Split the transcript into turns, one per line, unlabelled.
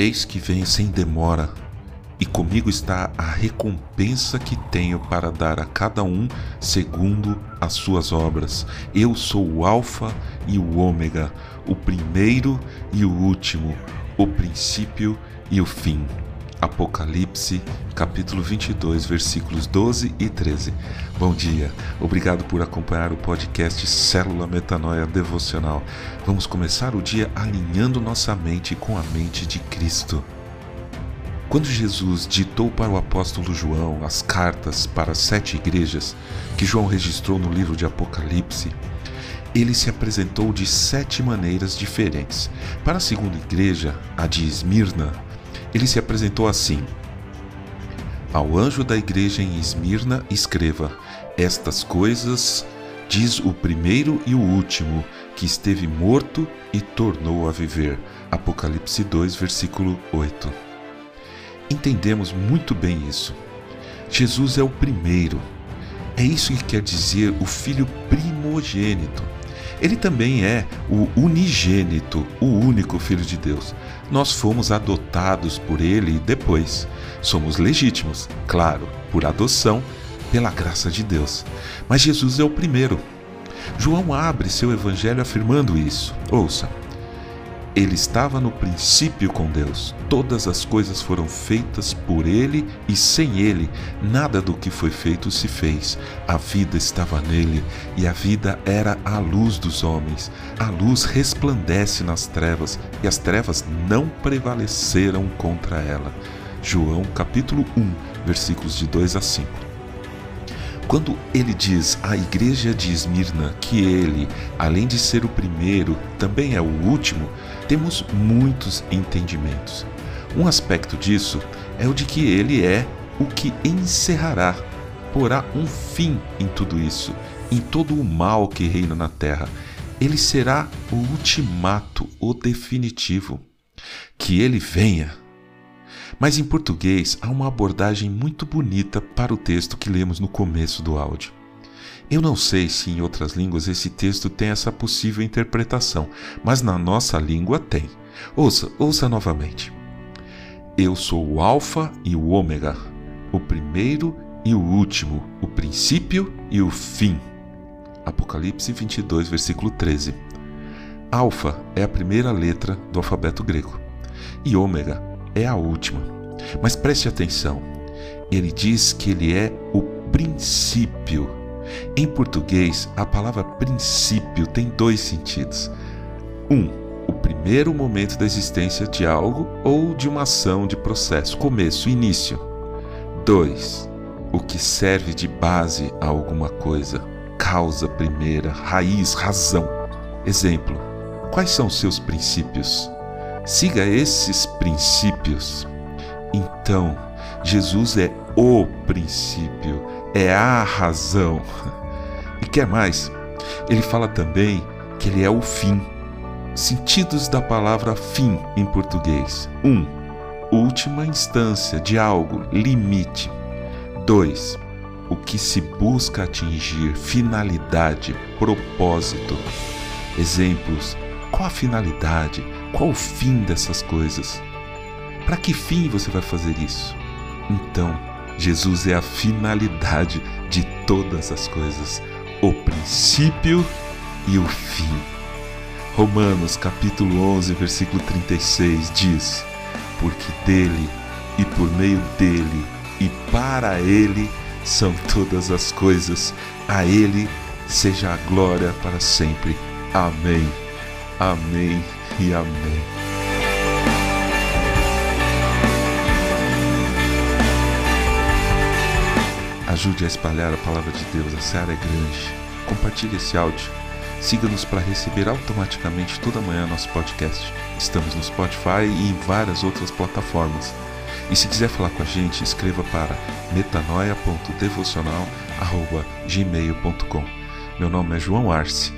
Eis que venho sem demora, e comigo está a recompensa que tenho para dar a cada um segundo as suas obras. Eu sou o Alfa e o Ômega, o primeiro e o último, o princípio e o fim. Apocalipse, capítulo 22, versículos 12 e 13. Bom dia, obrigado por acompanhar o podcast Célula Metanoia Devocional. Vamos começar o dia alinhando nossa mente com a mente de Cristo. Quando Jesus ditou para o apóstolo João as cartas para as sete igrejas que João registrou no livro de Apocalipse, ele se apresentou de sete maneiras diferentes. Para a segunda igreja, a de Esmirna, ele se apresentou assim: Ao anjo da igreja em Esmirna, escreva: Estas coisas diz o primeiro e o último, que esteve morto e tornou a viver. Apocalipse 2, versículo 8 entendemos muito bem isso. Jesus é o primeiro. É isso que quer dizer o filho primogênito. Ele também é o unigênito, o único filho de Deus. Nós fomos adotados por ele depois somos legítimos, claro, por adoção, pela graça de Deus. Mas Jesus é o primeiro. João abre seu evangelho afirmando isso. Ouça: ele estava no princípio com Deus. Todas as coisas foram feitas por ele e sem ele nada do que foi feito se fez. A vida estava nele e a vida era a luz dos homens. A luz resplandece nas trevas e as trevas não prevaleceram contra ela. João capítulo 1, versículos de 2 a 5. Quando ele diz à igreja de Esmirna que ele, além de ser o primeiro, também é o último, temos muitos entendimentos. Um aspecto disso é o de que ele é o que encerrará, porá um fim em tudo isso, em todo o mal que reina na terra. Ele será o ultimato, o definitivo. Que ele venha mas em português há uma abordagem muito bonita para o texto que lemos no começo do áudio. Eu não sei se em outras línguas esse texto tem essa possível interpretação, mas na nossa língua tem. Ouça, ouça novamente. Eu sou o Alfa e o Ômega, o primeiro e o último, o princípio e o fim. Apocalipse 22, versículo 13. Alfa é a primeira letra do alfabeto grego e Ômega é a última. Mas preste atenção, ele diz que ele é o princípio. Em português, a palavra princípio tem dois sentidos. Um, o primeiro momento da existência de algo ou de uma ação de processo, começo, início. Dois, o que serve de base a alguma coisa, causa primeira, raiz, razão. Exemplo: quais são seus princípios? Siga esses princípios. Então, Jesus é o princípio, é a razão. E quer mais? Ele fala também que ele é o fim. Sentidos da palavra fim em português: 1. Um, última instância de algo, limite. 2. O que se busca atingir, finalidade, propósito. Exemplos: qual a finalidade? Qual o fim dessas coisas? Para que fim você vai fazer isso? Então, Jesus é a finalidade de todas as coisas, o princípio e o fim. Romanos capítulo 11, versículo 36 diz: Porque dele e por meio dele e para ele são todas as coisas, a ele seja a glória para sempre. Amém. Amém e amém. Ajude a espalhar a palavra de Deus, a seara é grande. Compartilhe esse áudio. Siga-nos para receber automaticamente toda manhã nosso podcast. Estamos no Spotify e em várias outras plataformas. E se quiser falar com a gente, escreva para metanoia.devocional.gmail.com Meu nome é João Arce